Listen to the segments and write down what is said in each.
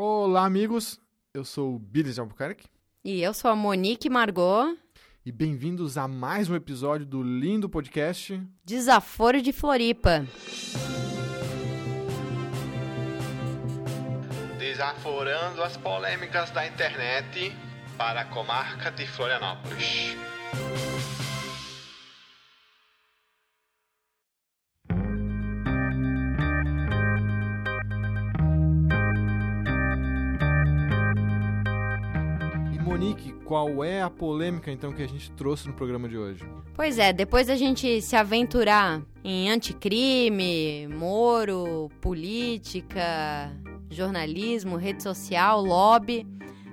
Olá, amigos. Eu sou o Billy de Albuquerque E eu sou a Monique Margot, e bem-vindos a mais um episódio do lindo podcast. desaforo de Floripa. Desaforando as polêmicas da internet para a comarca de Florianópolis. Qual é a polêmica então que a gente trouxe no programa de hoje? Pois é, depois da gente se aventurar em anticrime, Moro, política, jornalismo, rede social, lobby,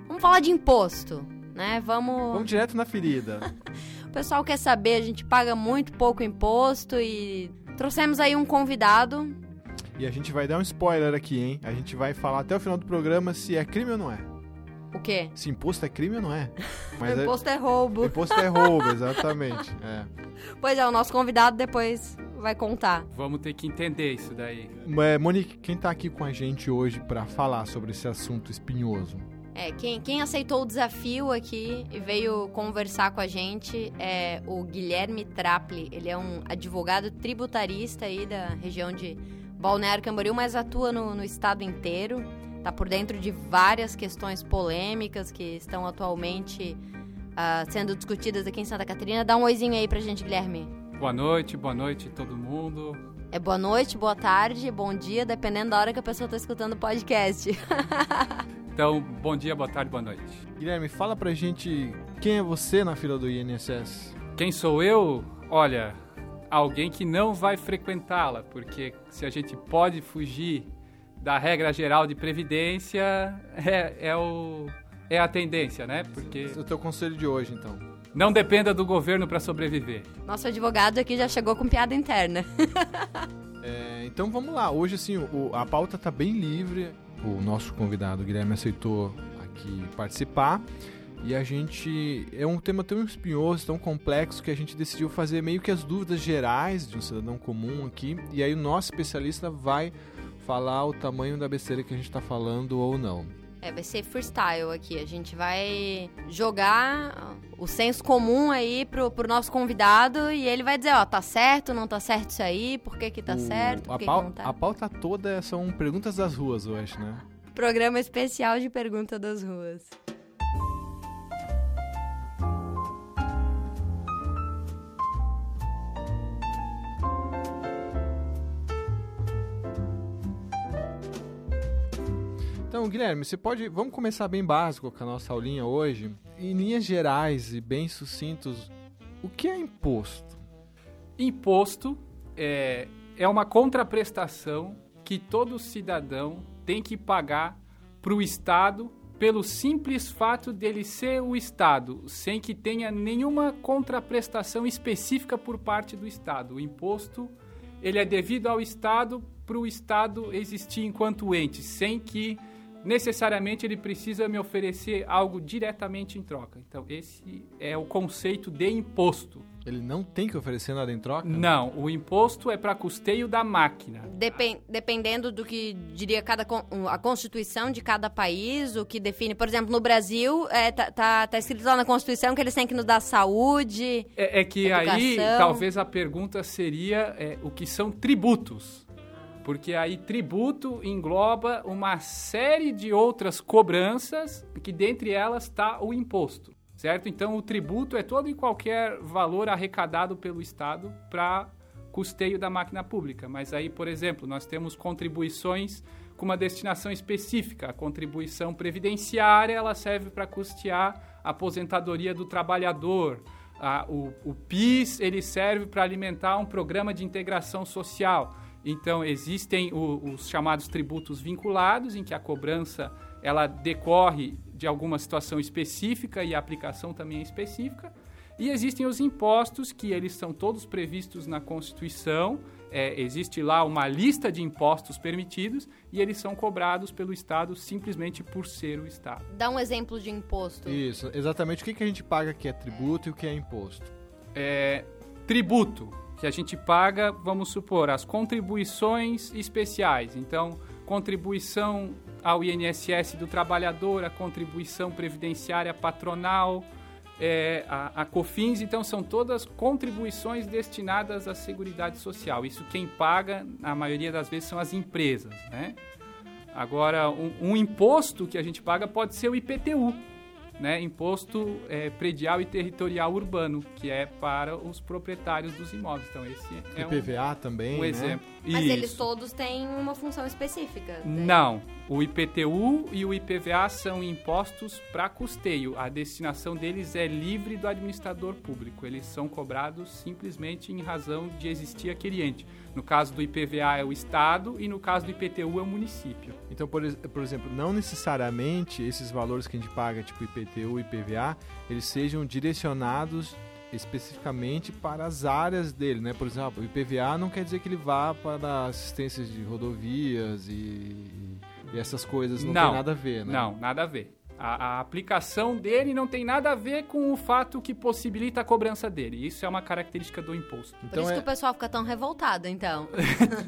vamos falar de imposto, né? Vamos. Vamos direto na ferida. O pessoal quer saber, a gente paga muito pouco imposto e trouxemos aí um convidado. e a gente vai dar um spoiler aqui, hein? A gente vai falar até o final do programa se é crime ou não é. O quê? Se imposto é crime ou não é. o é- imposto é roubo. imposto é roubo, exatamente. É. Pois é, o nosso convidado depois vai contar. Vamos ter que entender isso daí. É, Monique, quem tá aqui com a gente hoje pra falar sobre esse assunto espinhoso? É, quem, quem aceitou o desafio aqui e veio conversar com a gente é o Guilherme Trapli. Ele é um advogado tributarista aí da região de Balneário Camboriú, mas atua no, no estado inteiro. Tá por dentro de várias questões polêmicas que estão atualmente ah, sendo discutidas aqui em Santa Catarina. Dá um oizinho aí pra gente, Guilherme. Boa noite, boa noite todo mundo. É boa noite, boa tarde, bom dia, dependendo da hora que a pessoa tá escutando o podcast. Então, bom dia, boa tarde, boa noite. Guilherme, fala pra gente quem é você na fila do INSS. Quem sou eu? Olha, alguém que não vai frequentá-la, porque se a gente pode fugir da regra geral de previdência, é, é, o, é a tendência, né? Porque O teu conselho de hoje, então. não dependa do governo para sobreviver. Nosso advogado aqui já chegou com piada interna. É, então vamos lá. Hoje, assim, o- a pauta tá bem livre. O nosso convidado, Guilherme, aceitou aqui participar. E a gente. É um tema tão espinhoso, tão complexo, que a gente decidiu fazer meio que as dúvidas gerais de um cidadão comum aqui. E aí o nosso especialista vai falar o tamanho da besteira que a gente tá falando ou não. É, vai ser freestyle aqui. A gente vai jogar o senso comum aí pro, pro nosso convidado e ele vai dizer, ó, tá certo, não tá certo isso aí, por que que tá O- certo, por a, que, pau- que não tá. a pauta toda são perguntas das ruas hoje, né? Programa especial de pergunta das ruas. Então, Guilherme, você pode. Vamos começar bem básico com a nossa aulinha hoje. Em linhas gerais e bem sucintos, o que é imposto? Imposto é, é uma contraprestação que todo cidadão tem que pagar para o Estado pelo simples fato dele ser o Estado, sem que tenha nenhuma contraprestação específica por parte do Estado. O imposto ele é devido ao Estado para o Estado existir enquanto ente, sem que necessariamente ele precisa me oferecer algo diretamente em troca. Então, esse é o conceito de imposto. Ele não tem que oferecer nada em troca? Não, o imposto é para custeio da máquina. Depen- dependendo do que diria cada con- a constituição de cada país, o que define, por exemplo, no Brasil, é, tá, tá, tá escrito lá na Constituição que eles têm que nos dar saúde. É, é que aí Educação. talvez a pergunta seria é, o que são tributos. Porque aí tributo engloba uma série de outras cobranças, que dentre elas está o imposto, certo? Então o tributo é todo e qualquer valor arrecadado pelo Estado para custeio da máquina pública. Mas aí, por exemplo, nós temos contribuições com uma destinação específica. A contribuição previdenciária ela serve para custear a aposentadoria do trabalhador. Ah, o, o PIS ele serve para alimentar um programa de integração social. Então existem o- os chamados tributos vinculados, em que a cobrança ela decorre de alguma situação específica e a aplicação também é específica. E existem os impostos, que eles são todos previstos na Constituição. É, existe lá uma lista de impostos permitidos e eles são cobrados pelo Estado simplesmente por ser o Estado. Dá um exemplo de imposto. Isso, exatamente. O que, que a gente paga que é tributo e o que é imposto? É, tributo, que a gente paga, vamos supor, as contribuições especiais. Então, contribuição ao INSS do trabalhador, a contribuição previdenciária patronal, é, a, a, COFINS, então são todas contribuições destinadas à Seguridade Social. Isso quem paga, na maioria das vezes, são as empresas, né? Agora, um, um imposto que a gente paga pode ser o IPTU, né, imposto é, predial e territorial urbano, que é para os proprietários dos imóveis. Então, esse é IPVA um, também, um né? exemplo. Mas Isso. eles todos têm uma função específica? Né? Não. O IPTU e o IPVA são impostos para custeio. A destinação deles é livre do administrador público. Eles são cobrados simplesmente em razão de existir aquele ente. No caso do IPVA é o Estado e no caso do IPTU é o município. Então, por, por exemplo, não necessariamente esses valores que a gente paga, tipo IPTU e IPVA, eles sejam direcionados especificamente para as áreas dele, né? Por exemplo, o IPVA não quer dizer que ele vá para assistências de rodovias e, e essas coisas, não, não, tem nada a ver, né? Não, nada a ver. A, a, aplicação dele não tem nada a ver com o fato que possibilita a cobrança dele. Isso é uma característica do imposto. Então Por isso é... que o pessoal fica tão revoltado, então.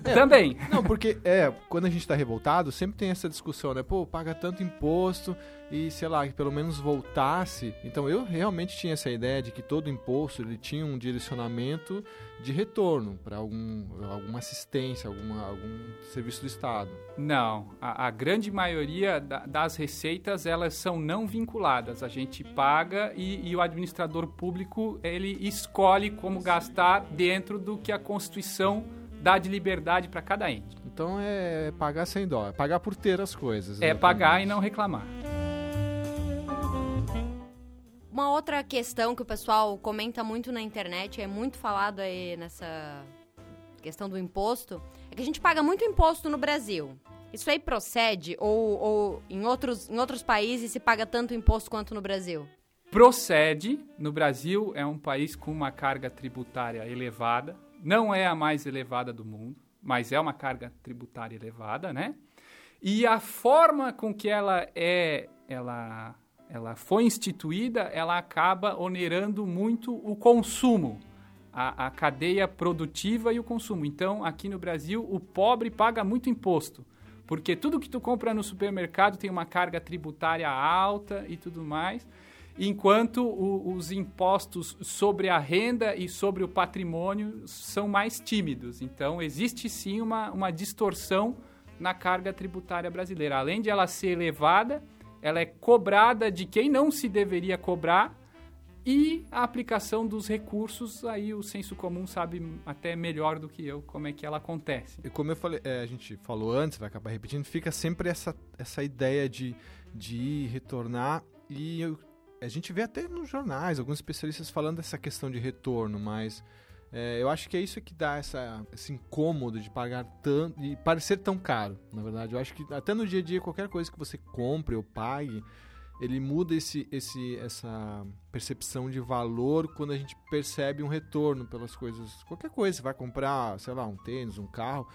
é, Também. Não, porque é, quando a gente está revoltado, sempre tem essa discussão, né? Pô, paga tanto imposto e, sei lá, que pelo menos voltasse. Então eu realmente tinha essa ideia de que todo imposto ele tinha um direcionamento de retorno para algum, alguma assistência, alguma, algum serviço do Estado. Não, a, a grande maioria da, das receitas elas são não vinculadas. A gente paga e, e o administrador público ele escolhe como gastar dentro do que a Constituição dá de liberdade para cada ente. Então é pagar sem dó, é pagar por ter as coisas. É pagar e não reclamar. Uma outra questão que o pessoal comenta muito na internet, é muito falado aí nessa questão do imposto, é que a gente paga muito imposto no Brasil. Isso aí procede ou, ou em, outros, em outros países se paga tanto imposto quanto no Brasil? Procede. No Brasil é um país com uma carga tributária elevada. Não é a mais elevada do mundo, mas é uma carga tributária elevada, né? E a forma com que ela é, ela ela foi instituída, ela acaba onerando muito o consumo, a, a, cadeia produtiva e o consumo. Então, aqui no Brasil, o pobre paga muito imposto, porque tudo que tu compra no supermercado tem uma carga tributária alta e tudo mais, enquanto o, os impostos sobre a renda e sobre o patrimônio são mais tímidos. Então, existe sim uma, uma distorção na carga tributária brasileira. Além de ela ser elevada, ela é cobrada de quem não se deveria cobrar e a aplicação dos recursos, aí o senso comum sabe até melhor do que eu como é que ela acontece. E como eu falei, é, a gente falou antes, vai acabar repetindo, fica sempre essa, essa ideia de, de retornar e eu, a gente vê até nos jornais alguns especialistas falando dessa questão de retorno, mas é, eu acho que é isso que dá essa, esse incômodo de pagar tanto e parecer tão caro, na verdade. Eu acho que até no dia a dia, qualquer coisa que você compre ou pague, ele muda esse, esse, essa percepção de valor quando a gente percebe um retorno pelas coisas. Qualquer coisa, você vai comprar, sei lá, um tênis, um carro,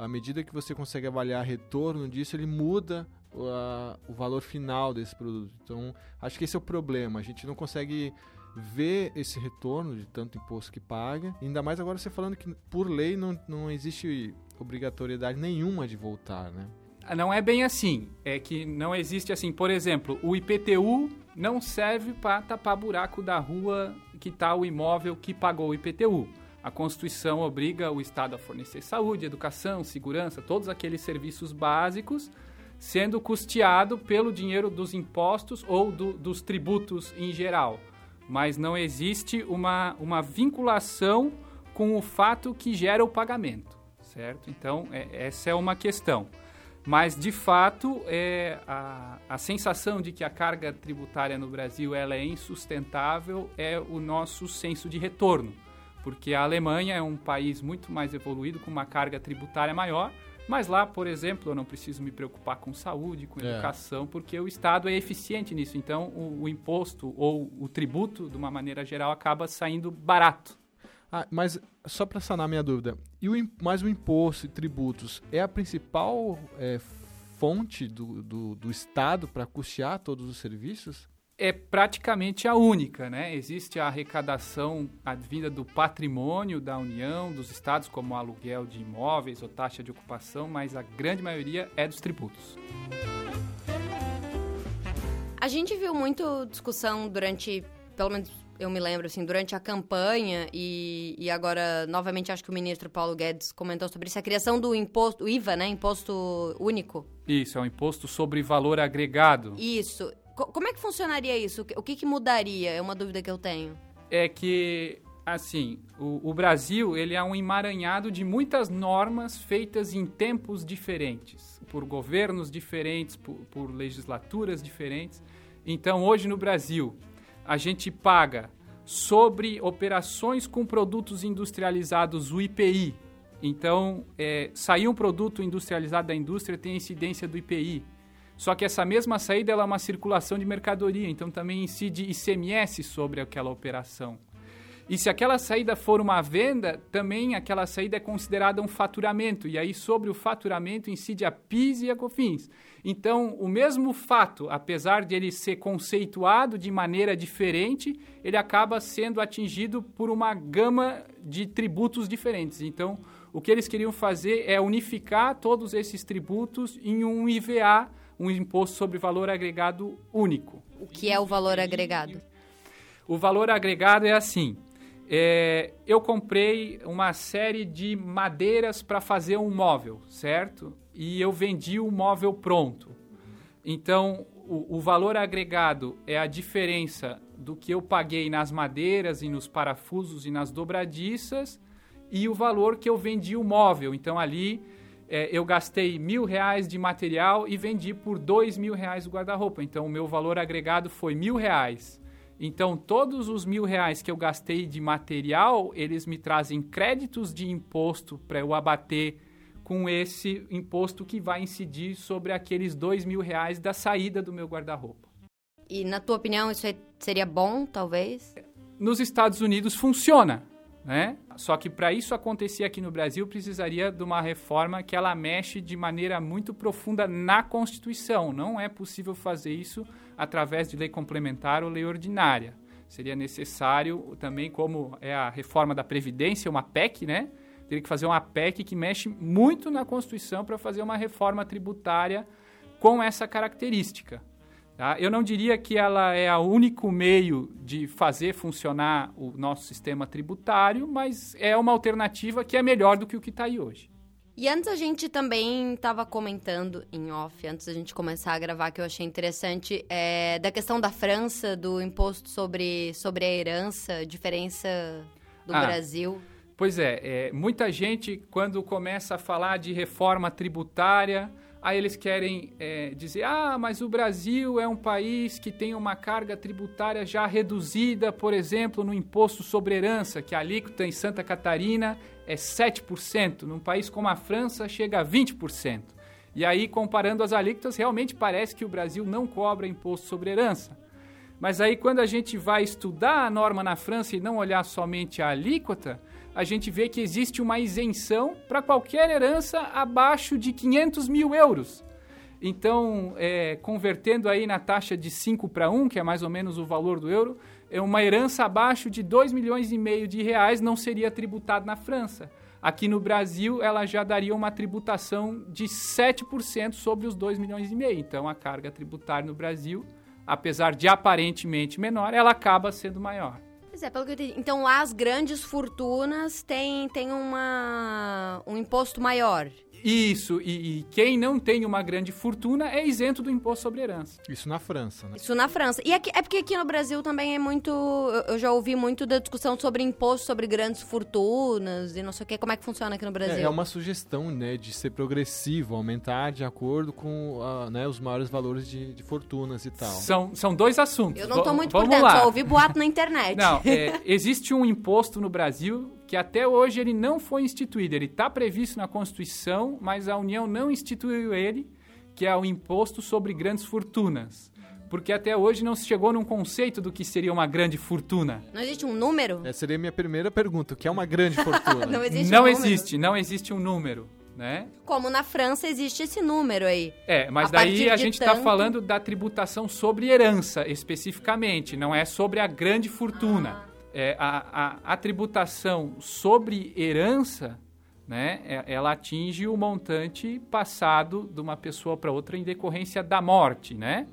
à medida que você consegue avaliar retorno disso, ele muda o, valor final desse produto. Então, acho que esse é o problema. A gente não consegue ver esse retorno de tanto imposto que paga. Ainda mais agora você falando que por lei não, não existe obrigatoriedade nenhuma de voltar, né? Não é bem assim. É que não existe assim. Por exemplo, o IPTU não serve para tapar buraco da rua que está o imóvel que pagou o IPTU. A Constituição obriga o Estado a fornecer saúde, educação, segurança, todos aqueles serviços básicos, sendo custeado pelo dinheiro dos impostos ou do, dos tributos em geral mas não existe uma, uma vinculação com o fato que gera o pagamento, certo? Então, é, essa é uma questão. Mas, de fato, é, a, a sensação de que a carga tributária no Brasil ela é insustentável é o nosso senso de retorno, porque a Alemanha é um país muito mais evoluído, com uma carga tributária maior, mas lá, por exemplo, eu não preciso me preocupar com saúde, com é. educação, porque o Estado é eficiente nisso. Então, o, o, imposto ou o tributo, de uma maneira geral, acaba saindo barato. Ah, mas só para sanar minha dúvida, e o, mais o imposto e tributos é a principal é, fonte do, do, do Estado para custear todos os serviços? É praticamente a única, né? Existe a arrecadação advinda do patrimônio da União, dos estados, como aluguel de imóveis ou taxa de ocupação, mas a grande maioria é dos tributos. A gente viu muito discussão durante, pelo menos eu me lembro, assim, durante a campanha e, e agora, novamente, acho que o ministro Paulo Guedes comentou sobre isso, a criação do imposto, o IVA, né? Imposto único. Isso, é um imposto sobre valor agregado. Isso. Co como é que funcionaria isso? O que, que mudaria? É uma dúvida que eu tenho. É que assim, o, o, Brasil ele é um emaranhado de muitas normas feitas em tempos diferentes, por governos diferentes, por, por legislaturas diferentes. Então, hoje no Brasil, a gente paga sobre operações com produtos industrializados o IPI. Então, é, sair um produto industrializado da indústria tem incidência do IPI. Só que essa mesma saída é uma circulação de mercadoria, então também incide ICMS sobre aquela operação. E se aquela saída for uma venda, também aquela saída é considerada um faturamento. E aí, sobre o faturamento, incide a PIS e a COFINS. Então, o mesmo fato, apesar de ele ser conceituado de maneira diferente, ele acaba sendo atingido por uma gama de tributos diferentes. Então, o que eles queriam fazer é unificar todos esses tributos em um IVA, um Imposto sobre Valor Agregado Único. O que é o valor agregado? O valor agregado é assim é, eu comprei uma série de madeiras para fazer um móvel, certo? E eu vendi o móvel pronto. Então, o, o, valor agregado é a diferença do que eu paguei nas madeiras e nos parafusos e nas dobradiças e o valor que eu vendi o móvel. Então, ali é, eu gastei mil reais de material e vendi por dois mil reais o guarda-roupa. Então, o meu valor agregado foi mil reais. Então, todos os mil reais que eu gastei de material, eles me trazem créditos de imposto para eu abater com esse imposto que vai incidir sobre aqueles dois mil reais da saída do meu guarda-roupa. E, na tua opinião, isso seria bom, talvez? Nos Estados Unidos funciona, né? Só que para isso acontecer aqui no Brasil, precisaria de uma reforma que ela mexe de maneira muito profunda na Constituição. Não é possível fazer isso através de lei complementar ou lei ordinária. Seria necessário também, como é a reforma da Previdência, uma PEC, né? Teria que fazer uma PEC que mexe muito na Constituição para fazer uma reforma tributária com essa característica. Tá? Eu não diria que ela é o único meio de fazer funcionar o nosso sistema tributário, mas é uma alternativa que é melhor do que o que está aí hoje. E antes a gente também estava comentando em off, antes da gente começar a gravar, que eu achei interessante, é, da questão da França, do imposto sobre, sobre a herança, diferença do ah, Brasil. Pois é, é, muita gente, quando começa a falar de reforma tributária, aí eles querem é, dizer: ah, mas o Brasil é um país que tem uma carga tributária já reduzida, por exemplo, no imposto sobre herança, que a alíquota em Santa Catarina é 7%, num país como a França chega a 20%. E aí, comparando as alíquotas, realmente parece que o Brasil não cobra imposto sobre herança. Mas aí, quando a gente vai estudar a norma na França e não olhar somente a alíquota, a gente vê que existe uma isenção para qualquer herança abaixo de 500 mil euros. Então, é, convertendo aí na taxa de 5 para 1, que é mais ou menos o valor do euro, é uma herança abaixo de 2 milhões e meio de reais não seria tributada na França. Aqui no Brasil, ela já daria uma tributação de 7% sobre os 2 milhões e meio. Então, a carga tributária no Brasil, apesar de aparentemente menor, ela acaba sendo maior. Pois é, pelo que eu entendi. Então, lá as grandes fortunas têm, têm uma, um imposto maior. Isso, e, e, quem não tem uma grande fortuna é isento do imposto sobre herança. Isso na França, né? Isso na França. E aqui, é porque aqui no Brasil também é muito. Eu já ouvi muito da discussão sobre imposto sobre grandes fortunas e não sei o que. Como é que funciona aqui no Brasil? É, é uma sugestão, né, de ser progressivo, aumentar de acordo com uh, né, os maiores valores de, de, fortunas e tal. São, são dois assuntos. Eu não tô muito Vamos por dentro, lá. só ouvi boato na internet. Não, é, existe um imposto no Brasil que até hoje ele não foi instituído. Ele está previsto na Constituição, mas a União não instituiu ele, que é o imposto sobre grandes fortunas. Porque até hoje não se chegou num conceito do que seria uma grande fortuna. Não existe um número? Essa seria a minha primeira pergunta. O que é uma grande fortuna? não existe Não um existe, não existe um número. Né? Como na França existe esse número aí. É, mas a daí a gente está tanto... falando da tributação sobre herança especificamente, não é sobre a grande fortuna. Ah é, a, a, a, tributação sobre herança, né, é, ela atinge o montante passado de uma pessoa para outra em decorrência da morte, né?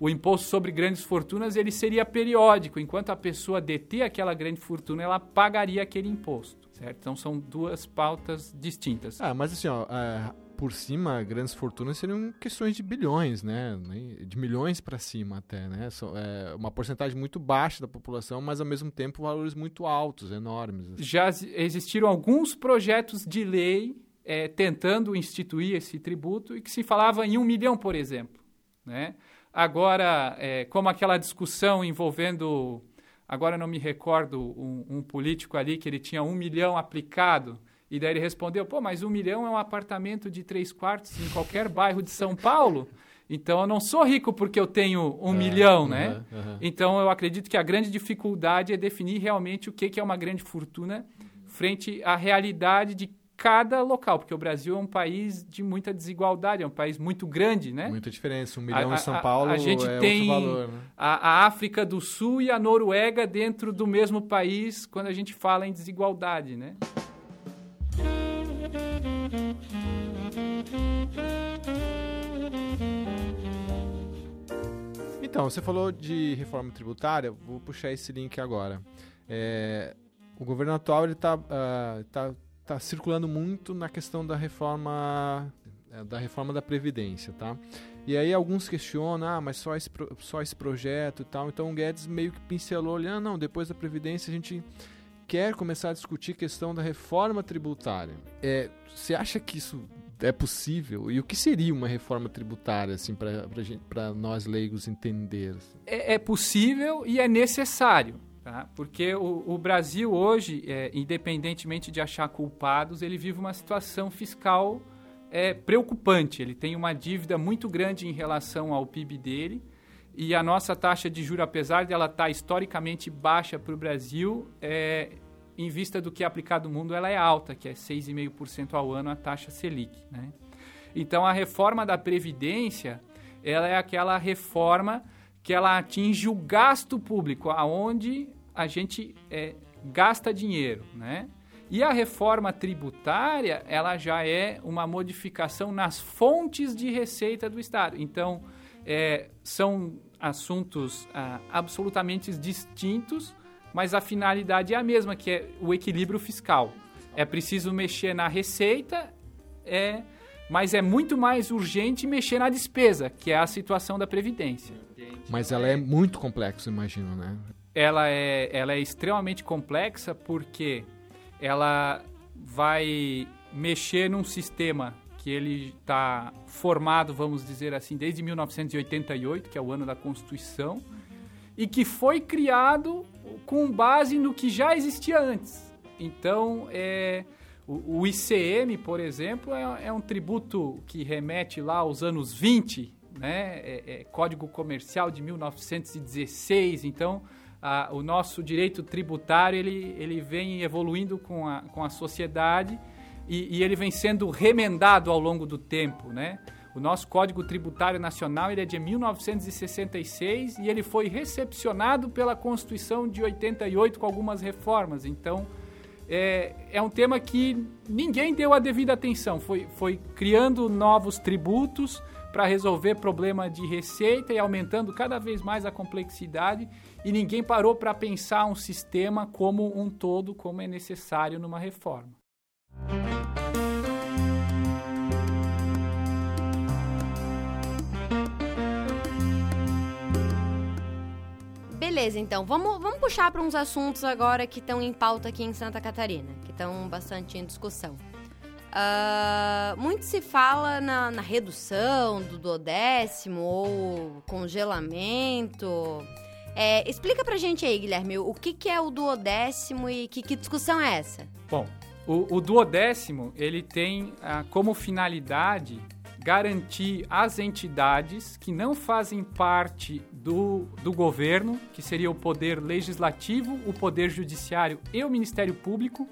o imposto sobre grandes fortunas ele seria periódico, enquanto a pessoa deter aquela grande fortuna, ela pagaria aquele imposto, certo? Então são duas pautas distintas. Ah, mas assim, ó, é, por cima, grandes fortunas seriam questões de bilhões, né? De milhões para cima até, né? É uma porcentagem muito baixa da população, mas ao mesmo tempo valores muito altos, enormes. Assim. Já existiram alguns projetos de lei é, tentando instituir esse tributo e que se falava em um milhão, por exemplo, né? Agora, é, como aquela discussão envolvendo, agora não me recordo, um, um, político ali que ele tinha um milhão aplicado, e daí ele respondeu, pô, mas um milhão é um apartamento de três quartos em qualquer bairro de São Paulo, então eu não sou rico porque eu tenho um é, milhão, né? Uhum. Então eu acredito que a grande dificuldade é definir realmente o que, que é uma grande fortuna frente à realidade de cada local, porque o Brasil é um país de muita desigualdade, é um país muito grande, né? Muita diferença. Um milhão a, em São Paulo a, a gente é tem valor, né? a, a, África do Sul e a Noruega dentro do mesmo país quando a gente fala em desigualdade, né? Então, você falou de reforma tributária, vou puxar esse link agora. É, o governo atual está uh, ah, tá está circulando muito na questão da reforma é, da reforma da previdência, tá? E aí alguns questionam, ah, mas só esse, só esse projeto e tal. Então o Guedes meio que pincelou, olhando, ah, não, depois da previdência a gente quer começar a discutir a questão da reforma tributária. É, você acha que isso é possível? E o que seria uma reforma tributária, assim, para nós leigos entender? Assim? É, é possível e é necessário. Tá? Porque o, o Brasil hoje, é, independentemente de achar culpados, ele vive uma situação fiscal é, preocupante. Ele tem uma dívida muito grande em relação ao PIB dele e a nossa taxa de juros, apesar de ela estar tá historicamente baixa para o Brasil, é, em vista do que é aplicado no mundo, ela é alta, que é 6,5% ao ano a taxa Selic. Né? Então, a reforma da Previdência, ela é aquela reforma que ela atinge o gasto público, aonde a gente é, gasta dinheiro, né? E a reforma tributária, ela já é uma modificação nas fontes de receita do Estado. Então, é, são assuntos ah, absolutamente distintos, mas a finalidade é a mesma, que é o equilíbrio fiscal. É preciso mexer na receita, é, mas é muito mais urgente mexer na despesa, que é a situação da Previdência. Mas ela é muito complexa, imagino, né? Ela é, ela é extremamente complexa porque ela vai mexer num sistema que ele está formado, vamos dizer assim, desde 1988, que é o ano da Constituição, e que foi criado com base no que já existia antes. Então, é, o, o ICM, por exemplo, é, é um tributo que remete lá aos anos 20 né? É, é Código Comercial de 1916. Então, a, o nosso direito tributário ele, ele vem evoluindo com a, com a sociedade e, e ele vem sendo remendado ao longo do tempo, né? O nosso Código Tributário Nacional ele é de 1966 e ele foi recepcionado pela Constituição de 88 com algumas reformas. Então, é, é um tema que ninguém deu a devida atenção. Foi, foi criando novos tributos, para resolver problema de receita e aumentando cada vez mais a complexidade e ninguém parou para pensar um sistema como um todo, como é necessário numa reforma. Beleza, então. Vamos, vamos puxar para uns assuntos agora que estão em pauta aqui em Santa Catarina, que estão bastante em discussão. Uh, muito se fala na, na, redução do duodécimo ou congelamento. É, explica pra gente aí, Guilherme, o que, que é o duodécimo e que, que discussão é essa? Bom, o, o duodécimo, ele tem ah, como finalidade garantir as entidades que não fazem parte do, do governo, que seria o poder legislativo, o poder judiciário e o Ministério Público,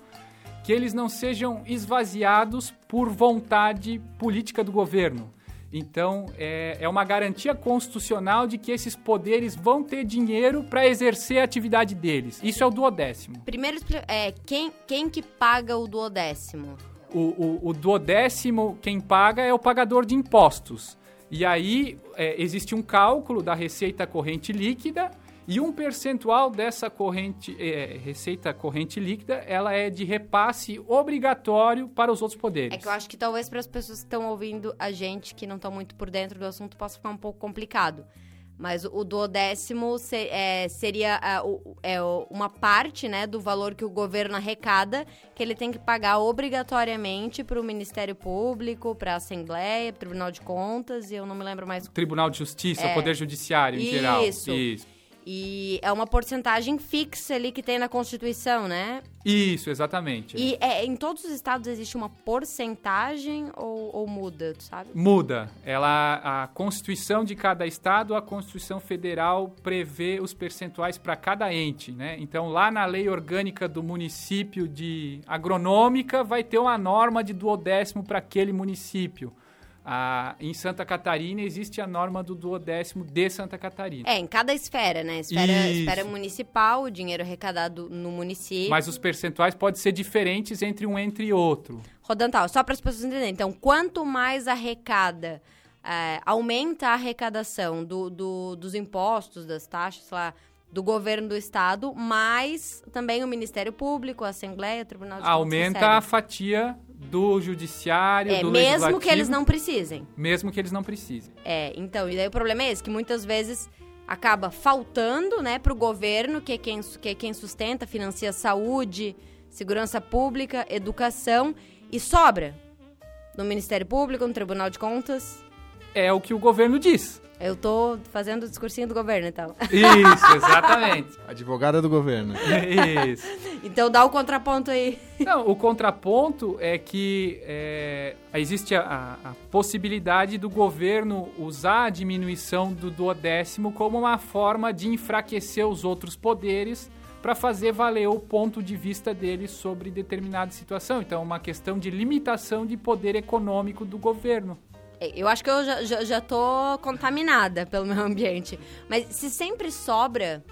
que eles não sejam esvaziados por vontade política do governo. Então, é, é uma garantia constitucional de que esses poderes vão ter dinheiro para exercer a atividade deles. Isso é o duodécimo. Primeiro, é, quem, quem que paga o duodécimo? O, o, o duodécimo, quem paga é o pagador de impostos. E aí é, existe um cálculo da receita corrente líquida e um percentual dessa corrente, é, receita corrente líquida, ela é de repasse obrigatório para os outros poderes. É que eu acho que talvez para as pessoas que estão ouvindo a gente, que não estão muito por dentro do assunto, possa ficar um pouco complicado. Mas o duodécimo ser, é, seria é, uma parte né, do valor que o governo arrecada, que ele tem que pagar obrigatoriamente para o Ministério Público, para a Assembleia, Tribunal de Contas, e eu não me lembro mais. Tribunal de Justiça, é. Poder Judiciário em Isso. geral. Isso. E é uma porcentagem fixa ali que tem na Constituição, né? Isso, exatamente. E é, em todos os estados existe uma porcentagem ou, ou muda, tu sabe? Muda. Ela, a Constituição de cada estado, a Constituição Federal prevê os percentuais para cada ente, né? Então, lá na lei orgânica do município de agronômica, vai ter uma norma de duodécimo para aquele município. Ah, em Santa Catarina existe a norma do duodécimo de Santa Catarina. É, em cada esfera, né? Esfera, esfera municipal, o dinheiro arrecadado no município. Mas os percentuais podem ser diferentes entre um entre outro. Rodantal, só para as pessoas entenderem. Então, quanto mais arrecada, é, aumenta a arrecadação do, do, dos impostos, das taxas, lá, do governo do estado, mais também o Ministério Público, a Assembleia, o Tribunal de Contas Aumenta a fatia do judiciário, é, do mesmo que eles não precisem. Mesmo que eles não precisem. É, então, e daí o problema é esse, que muitas vezes acaba faltando, né, pro governo, que é quem, que é quem sustenta, financia saúde, segurança pública, educação, e sobra no Ministério Público, no Tribunal de Contas. É o que o governo diz. Eu tô fazendo o discursinho do governo, então. Isso, exatamente. Advogada do governo. Isso. Então dá o contraponto aí. Não, o contraponto é que é, existe a, a, possibilidade do governo usar a diminuição do duodécimo como uma forma de enfraquecer os outros poderes para fazer valer o ponto de vista dele sobre determinada situação. Então, é uma questão de limitação de poder econômico do governo. Eu acho que eu já, já, já tô contaminada pelo meu ambiente. Mas se sempre sobra,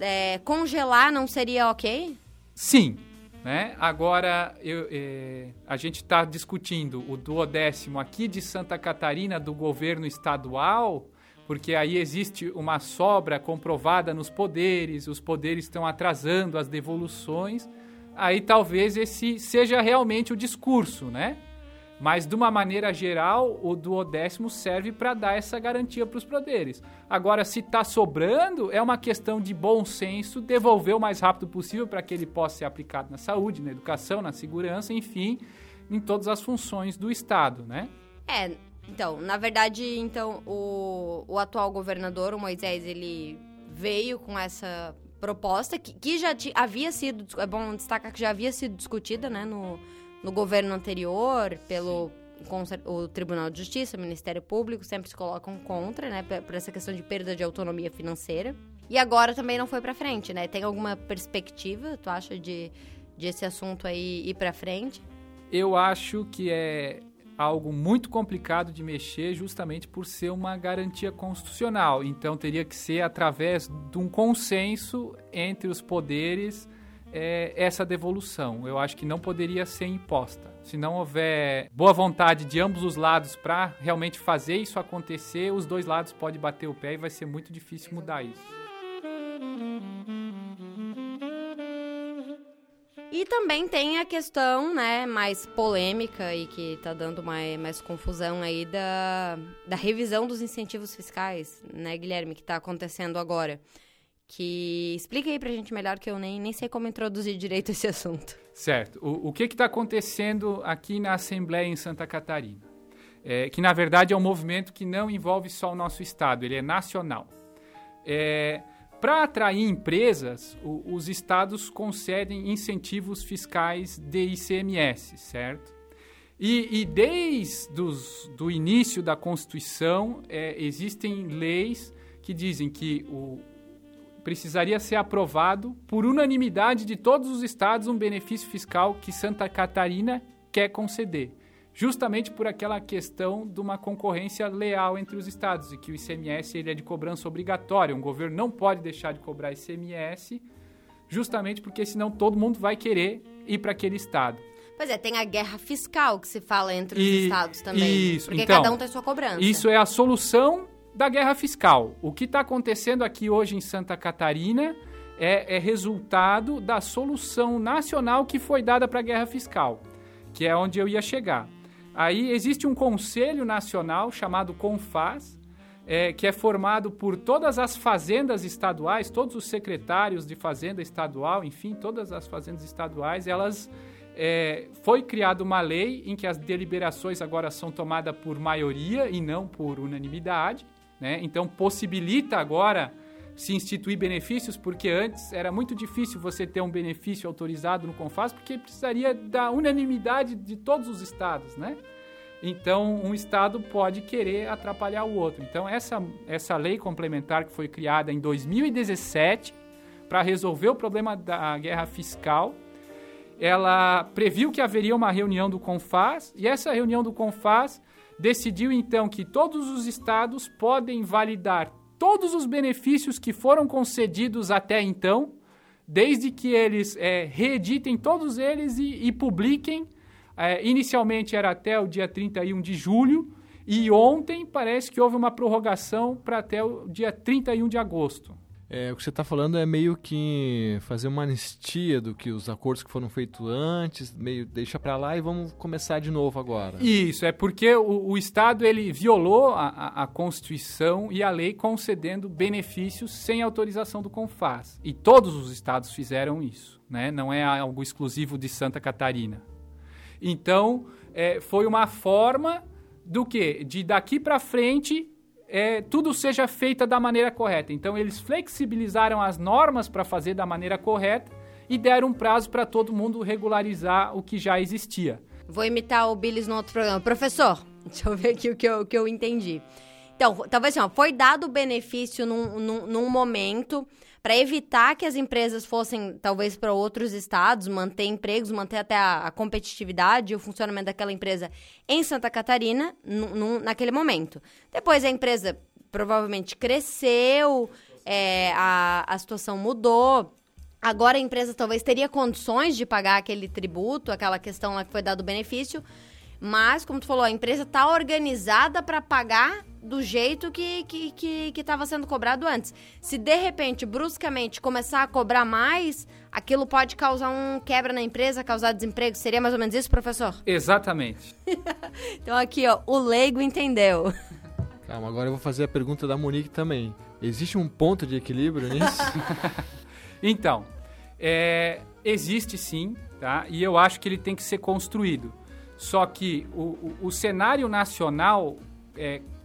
é, congelar não seria ok? Sim. Né? Agora, eu, é, a gente está discutindo o duodécimo aqui de Santa Catarina do governo estadual, porque aí existe uma sobra comprovada nos poderes, os poderes estão atrasando as devoluções. Aí talvez esse seja realmente o discurso, né? Mas, de uma maneira geral, o duodécimo serve para dar essa garantia para os poderes. Agora, se está sobrando, é uma questão de bom senso devolver o mais rápido possível para que ele possa ser aplicado na saúde, na educação, na segurança, enfim, em todas as funções do Estado, né? É, então, na verdade, então, o, o atual governador, o Moisés, ele veio com essa proposta que, que já havia sido, é bom destacar que já havia sido discutida, né, no no governo anterior, pelo o Tribunal de Justiça, o Ministério Público, sempre se colocam contra, né, por essa questão de perda de autonomia financeira. E agora também não foi para frente, né? Tem alguma perspectiva, tu acha, de, de esse assunto aí ir para frente? Eu acho que é algo muito complicado de mexer justamente por ser uma garantia constitucional. Então teria que ser através de um consenso entre os poderes é, essa devolução. Eu acho que não poderia ser imposta. Se não houver boa vontade de ambos os lados para realmente fazer isso acontecer, os dois lados podem bater o pé e vai ser muito difícil mudar isso. E também tem a questão, né, mais polêmica e que tá dando mais, mais confusão aí da, da revisão dos incentivos fiscais, né, Guilherme, que tá acontecendo agora que explica aí pra gente melhor que eu nem, nem sei como introduzir direito esse assunto. Certo. O, o que está acontecendo aqui na Assembleia em Santa Catarina? É, que na verdade é um movimento que não envolve só o nosso estado, ele é nacional. É, Para atrair empresas, o, os estados concedem incentivos fiscais de ICMS, certo? E, e desde o início da Constituição é, existem leis que dizem que o, precisaria ser aprovado por unanimidade de todos os estados um benefício fiscal que Santa Catarina quer conceder, justamente por aquela questão de uma concorrência leal entre os estados e que o ICMS ele é de cobrança obrigatória, um governo não pode deixar de cobrar ICMS, justamente porque senão todo mundo vai querer ir para aquele estado. Pois é, tem a guerra fiscal que se fala entre os E- estados também. isso, porque então, cada um tem sua cobrança. Isso é a solução da guerra fiscal. O que está acontecendo aqui hoje em Santa Catarina é, é resultado da solução nacional que foi dada para a guerra fiscal, que é onde eu ia chegar. Aí existe um conselho nacional chamado CONFAS, é, que é formado por todas as fazendas estaduais, todos os secretários de fazenda estadual, enfim, todas as fazendas estaduais, elas é, foi criada uma lei em que as deliberações agora são tomadas por maioria e não por unanimidade, né? Então possibilita agora se instituir benefícios, porque antes era muito difícil você ter um benefício autorizado no Confas, porque precisaria da unanimidade de todos os estados, né? Então, um estado pode querer atrapalhar o outro. Então, essa, essa lei complementar que foi criada em 2017 para resolver o problema da guerra fiscal, ela previu que haveria uma reunião do CONFAS e essa reunião do CONFAS decidiu então que todos os estados podem validar todos os benefícios que foram concedidos até então, desde que eles é, reeditem todos eles e, e publiquem. É, inicialmente era até o dia 31 de julho e ontem parece que houve uma prorrogação para até o dia 31 de agosto. É, o que você está falando é meio que fazer uma anistia do que os acordos que foram feitos antes, meio deixa para lá e vamos começar de novo agora. Isso, é porque o, o Estado ele violou a, a, Constituição e a lei concedendo benefícios sem autorização do CONFAS. E todos os estados fizeram isso, né? não é algo exclusivo de Santa Catarina. Então, é, foi uma forma do que? De daqui para frente é, tudo seja feito da maneira correta. Então, eles flexibilizaram as normas para fazer da maneira correta e deram um prazo para todo mundo regularizar o que já existia. Vou imitar o Billis no outro programa. Professor, deixa eu ver aqui o que eu, o que eu entendi. Então, talvez assim, ó, foi dado o benefício num, num, num momento para evitar que as empresas fossem, talvez, para outros estados, manter empregos, manter até a, a competitividade e o funcionamento daquela empresa em Santa Catarina naquele momento. Depois a empresa provavelmente cresceu, é, a, a situação mudou. Agora a empresa talvez teria condições de pagar aquele tributo, aquela questão lá que foi dado o benefício. Mas, como tu falou, a empresa está organizada para pagar do jeito que estava que, que, que sendo cobrado antes. Se de repente, bruscamente, começar a cobrar mais, aquilo pode causar um quebra na empresa, causar desemprego. Seria mais ou menos isso, professor? Exatamente. então aqui, ó, o leigo entendeu. Calma, agora eu vou fazer a pergunta da Monique também. Existe um ponto de equilíbrio nisso? então, é, existe sim, tá? E eu acho que ele tem que ser construído. Só que o, o, o cenário nacional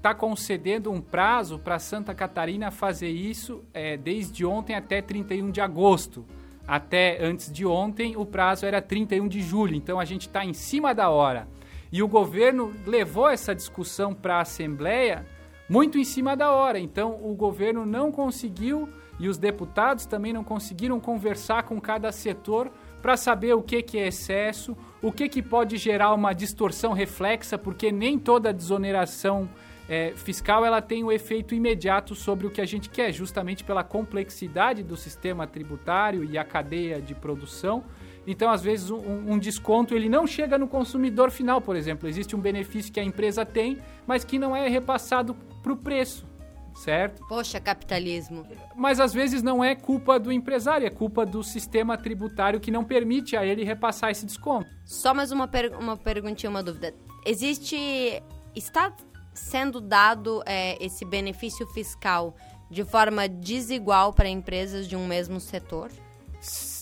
está concedendo um prazo para Santa Catarina fazer isso é, desde ontem até 31 de agosto. Até antes de ontem, o prazo era 31 de julho, então a gente está em cima da hora. E o governo levou essa discussão para a Assembleia muito em cima da hora. Então o governo não conseguiu e os deputados também não conseguiram conversar com cada setor para saber o que, que é excesso, o que, que pode gerar uma distorção reflexa, porque nem toda desoneração é, fiscal ela tem o um efeito imediato sobre o que a gente quer, justamente pela complexidade do sistema tributário e a cadeia de produção. Então, às vezes, um, um, desconto ele não chega no consumidor final, por exemplo. Existe um benefício que a empresa tem, mas que não é repassado para o preço certo? Poxa, capitalismo. Mas às vezes não é culpa do empresário, é culpa do sistema tributário que não permite a ele repassar esse desconto. Só mais uma, per uma perguntinha, uma dúvida. Existe. Está sendo dado é, esse benefício fiscal de forma desigual para empresas de um mesmo setor?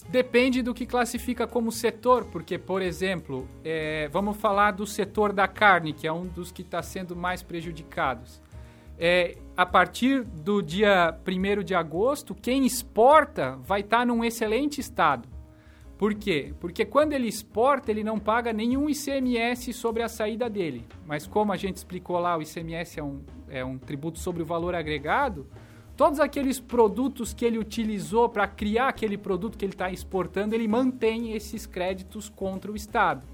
Depende do que classifica como setor, porque, por exemplo, é, vamos falar do setor da carne, que é um dos que está sendo mais prejudicados é, a partir do dia 1 de agosto, quem exporta vai estar tá num excelente estado. Por quê? Porque quando ele exporta, ele não paga nenhum ICMS sobre a saída dele. Mas como a gente explicou lá, o ICMS é um, é um tributo sobre o valor agregado, todos aqueles produtos que ele utilizou para criar aquele produto que ele está exportando, ele mantém esses créditos contra o Estado.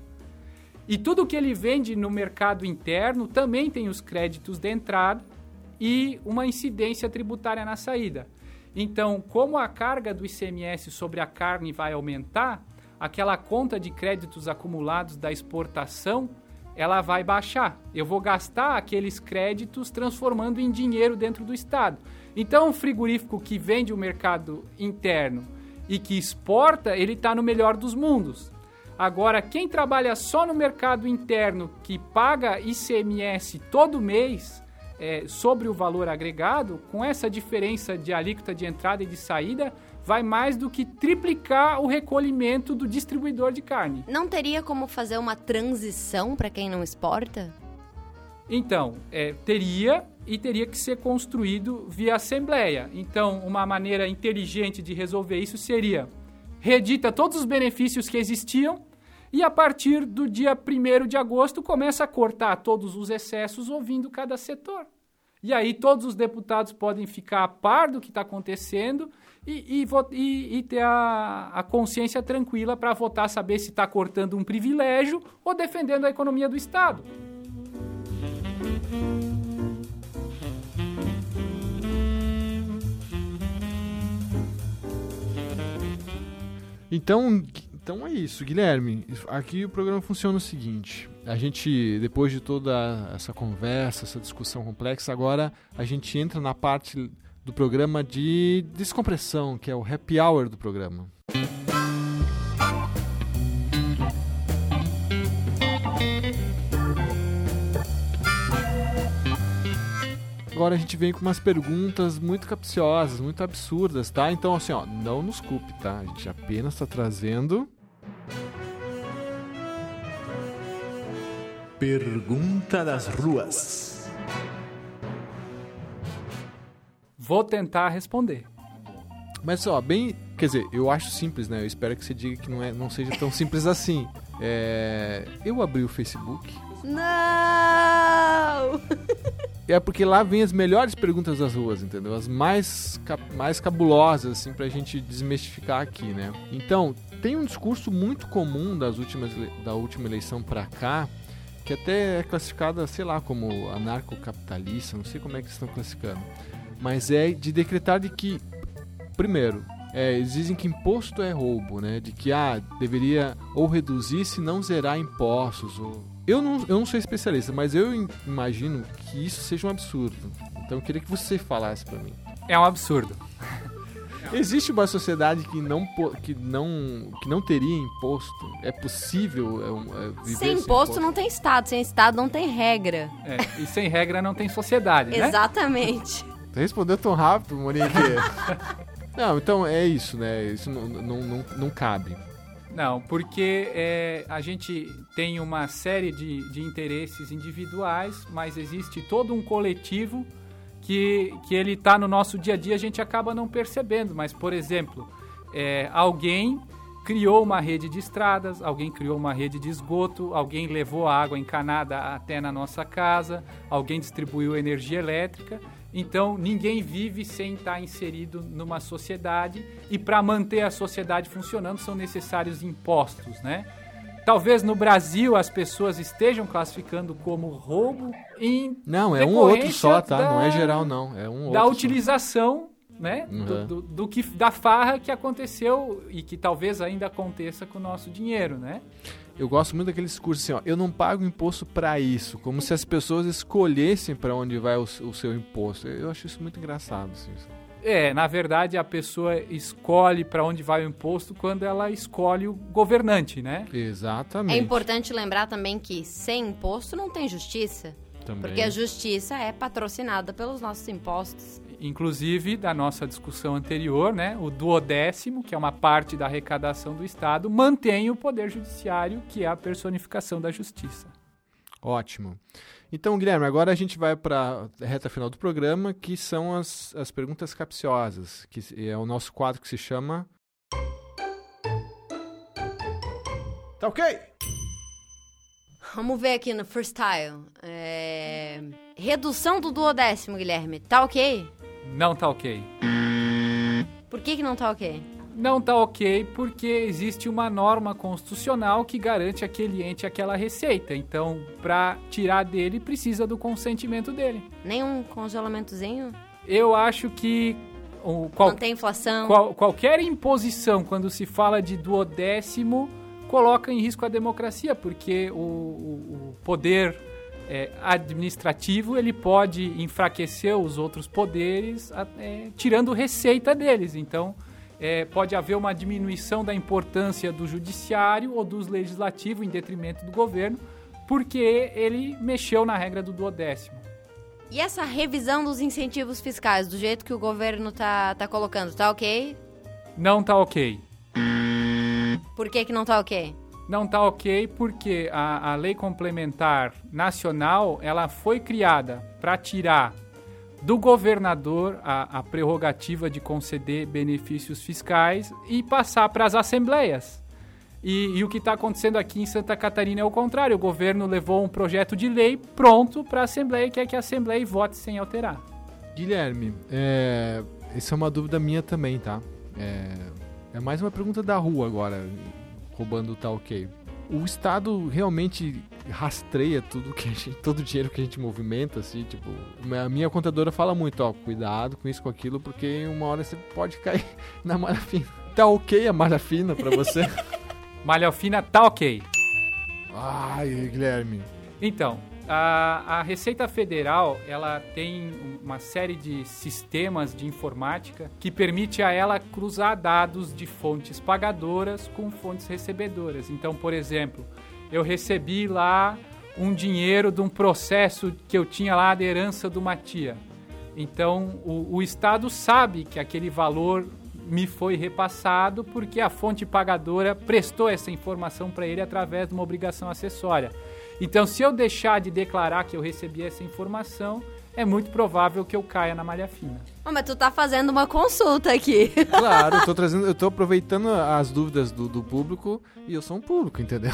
E tudo que ele vende no mercado interno também tem os créditos de entrada e uma incidência tributária na saída. Então, como a carga do ICMS sobre a carne vai aumentar, aquela conta de créditos acumulados da exportação ela vai baixar. Eu vou gastar aqueles créditos transformando em dinheiro dentro do Estado. Então, o frigorífico que vende o mercado interno e que exporta, ele está no melhor dos mundos. Agora, quem trabalha só no mercado interno, que paga ICMS todo mês é, sobre o valor agregado, com essa diferença de alíquota de entrada e de saída, vai mais do que triplicar o recolhimento do distribuidor de carne. Não teria como fazer uma transição para quem não exporta? Então, é, teria e teria que ser construído via assembleia. Então, uma maneira inteligente de resolver isso seria redita todos os benefícios que existiam e a partir do dia 1 de agosto começa a cortar todos os excessos ouvindo cada setor. E aí todos os deputados podem ficar a par do que está acontecendo e, e, e, e, ter a, a consciência tranquila para votar, saber se está cortando um privilégio ou defendendo a economia do Estado. Então, então é isso, Guilherme. Aqui o programa funciona o seguinte: a gente, depois de toda essa conversa, essa discussão complexa, agora a gente entra na parte do programa de descompressão, que é o happy hour do programa. Agora a gente vem com umas perguntas muito capciosas, muito absurdas, tá? Então, assim, ó, não nos culpe, tá? A gente apenas está trazendo. Pergunta das ruas. Vou tentar responder. Mas, ó, bem. Quer dizer, eu acho simples, né? Eu espero que você diga que não, é, não seja tão simples assim. É, eu abri o Facebook. Não! É porque lá vem as melhores perguntas das ruas, entendeu? As mais, mais cabulosas, assim, pra gente desmistificar aqui, né? Então, tem um discurso muito comum das últimas, da última eleição pra cá, que até é classificada, sei lá, como anarcocapitalista, não sei como é que estão classificando. Mas é de decretar de que, primeiro, é, eles dizem que imposto é roubo, né? De que ah, deveria ou reduzir se não zerar impostos, ou eu não, eu não sou especialista, mas eu imagino que isso seja um absurdo. Então eu queria que você falasse para mim. É um absurdo. Existe uma sociedade que não, que não, que não teria imposto? É possível é, é, viver sem imposto, imposto não tem Estado, sem Estado não tem regra. É, e sem regra não tem sociedade, né? Exatamente. Você respondeu tão rápido, Monique. não, então é isso, né? Isso não, não, não, não cabe. Não, porque é, a gente tem uma série de, de interesses individuais, mas existe todo um coletivo que, que ele está no nosso dia a dia, a gente acaba não percebendo. Mas, por exemplo, é, alguém criou uma rede de estradas, alguém criou uma rede de esgoto, alguém levou a água encanada até na nossa casa, alguém distribuiu energia elétrica então, ninguém vive sem estar inserido numa sociedade e para manter a sociedade funcionando são necessários impostos, né? Talvez no Brasil as pessoas estejam classificando como roubo em Não, é um ou outro só, tá? Da, não é geral não, é um Da utilização, só. né, uhum. do, do, do, que da farra que aconteceu e que talvez ainda aconteça com o nosso dinheiro, né? Eu gosto muito daquele discurso assim, ó, eu não pago imposto para isso, como se as pessoas escolhessem para onde vai o, o, seu imposto. Eu acho isso muito engraçado. Assim. É, na verdade a pessoa escolhe para onde vai o imposto quando ela escolhe o governante, né? Exatamente. É importante lembrar também que sem imposto não tem justiça. Também. Porque a justiça é patrocinada pelos nossos impostos inclusive da nossa discussão anterior, né, o duodécimo, que é uma parte da arrecadação do Estado, mantém o poder judiciário, que é a personificação da justiça. Ótimo. Então, Guilherme, agora a gente vai para a reta final do programa, que são as, as perguntas capciosas, que é o nosso quadro que se chama. Tá ok? Vamos ver aqui no freestyle. É... Redução do duodécimo, Guilherme. Tá ok? Não tá ok. Por que, que não tá ok? Não tá ok porque existe uma norma constitucional que garante aquele ente aquela receita. Então, para tirar dele, precisa do consentimento dele. Nem um congelamentozinho? Eu acho que o, qual, Não tem inflação. qual- qualquer imposição, quando se fala de duodécimo, coloca em risco a democracia, porque o, o- o poder é, administrativo ele pode enfraquecer os outros poderes, é, tirando receita deles. Então, é, pode haver uma diminuição da importância do judiciário ou do legislativo em detrimento do governo, porque ele mexeu na regra do duodécimo. E essa revisão dos incentivos fiscais, do jeito que o governo tá, tá colocando, tá ok? Não tá ok. Por que, que não tá ok? Não tá ok porque a, a lei complementar nacional ela foi criada para tirar do governador a, a prerrogativa de conceder benefícios fiscais e passar para as assembleias. E, e o que está acontecendo aqui em Santa Catarina é o contrário. O governo levou um projeto de lei pronto para a Assembleia e quer que a Assembleia vote sem alterar. Guilherme, é, essa é uma dúvida minha também, tá? É, é mais uma pergunta da rua agora, roubando o tá ok. O Estado realmente rastreia tudo que a gente, todo o dinheiro que a gente movimenta, assim, tipo, a minha contadora fala muito, ó, cuidado com isso, com aquilo, porque uma hora você pode cair na malha fina. Tá ok a malha fina pra você? Malha fina tá ok. Ai, Guilherme. Então, a, a Receita Federal ela tem uma série de sistemas de informática que permite a ela cruzar dados de fontes pagadoras com fontes recebedoras. Então, por exemplo, eu recebi lá um dinheiro de um processo que eu tinha lá de herança de uma tia. Então, o, o Estado sabe que aquele valor me foi repassado porque a fonte pagadora prestou essa informação para ele através de uma obrigação acessória. Então, se eu deixar de declarar que eu recebi essa informação, é muito provável que eu caia na malha fina. Ô, mas tu tá fazendo uma consulta aqui. Claro, eu tô trazendo, eu tô aproveitando as dúvidas do, do público e eu sou um público, entendeu?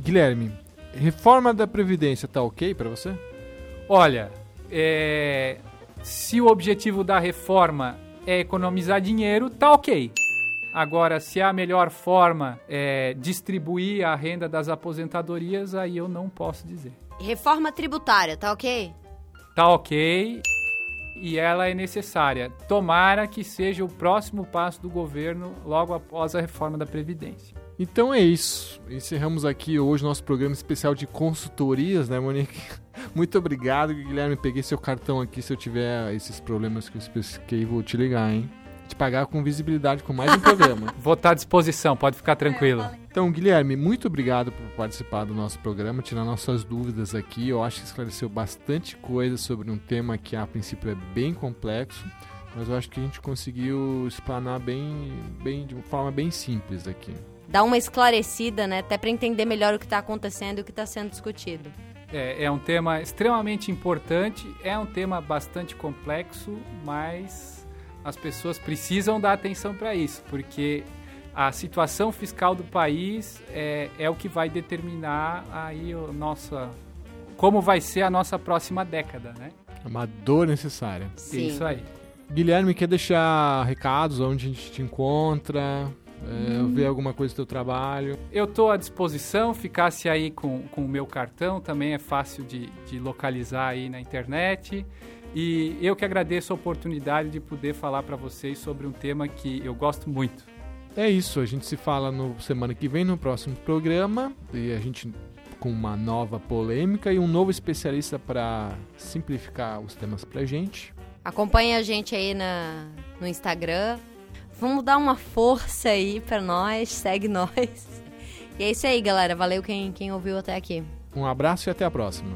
Guilherme, reforma da Previdência tá ok pra você? Olha, é, se o objetivo da reforma é economizar dinheiro, tá ok. Agora, se a melhor forma é distribuir a renda das aposentadorias, aí eu não posso dizer. Reforma tributária, tá ok? Tá ok e ela é necessária. Tomara que seja o próximo passo do governo logo após a reforma da Previdência. Então é isso. Encerramos aqui hoje nosso programa especial de consultorias, né, Monique? Muito obrigado, Guilherme. Peguei seu cartão aqui. Se eu tiver esses problemas que eu especifiquei, vou te ligar, hein? Te pagar com visibilidade com mais um programa. Vou estar à disposição, pode ficar tranquilo. Então, Guilherme, muito obrigado por participar do nosso programa, tirar nossas dúvidas aqui. Eu acho que esclareceu bastante coisa sobre um tema que a princípio é bem complexo, mas eu acho que a gente conseguiu explanar bem, bem de uma forma bem simples aqui. Dá uma esclarecida, né? Até pra entender melhor o que tá acontecendo e o que tá sendo discutido. É, é um tema extremamente importante, é um tema bastante complexo, mas as pessoas precisam dar atenção para isso, porque a situação fiscal do país é, é o que vai determinar aí nossa como vai ser a nossa próxima década, né? É uma dor necessária. Sim. Isso aí. Guilherme, quer deixar recados onde a gente te encontra? É, ver alguma coisa do teu trabalho? Eu estou à disposição, ficasse aí com, com o meu cartão, também é fácil de, de localizar aí na internet. E eu que agradeço a oportunidade de poder falar para vocês sobre um tema que eu gosto muito. É isso, a gente se fala no semana que vem no próximo programa e a gente com uma nova polêmica e um novo especialista para simplificar os temas pra gente. Acompanhe a gente aí na, no Instagram. Vamos dar uma força aí pra nós, segue nós. E é isso aí, galera. Valeu quem, quem ouviu até aqui. Um abraço e até a próxima.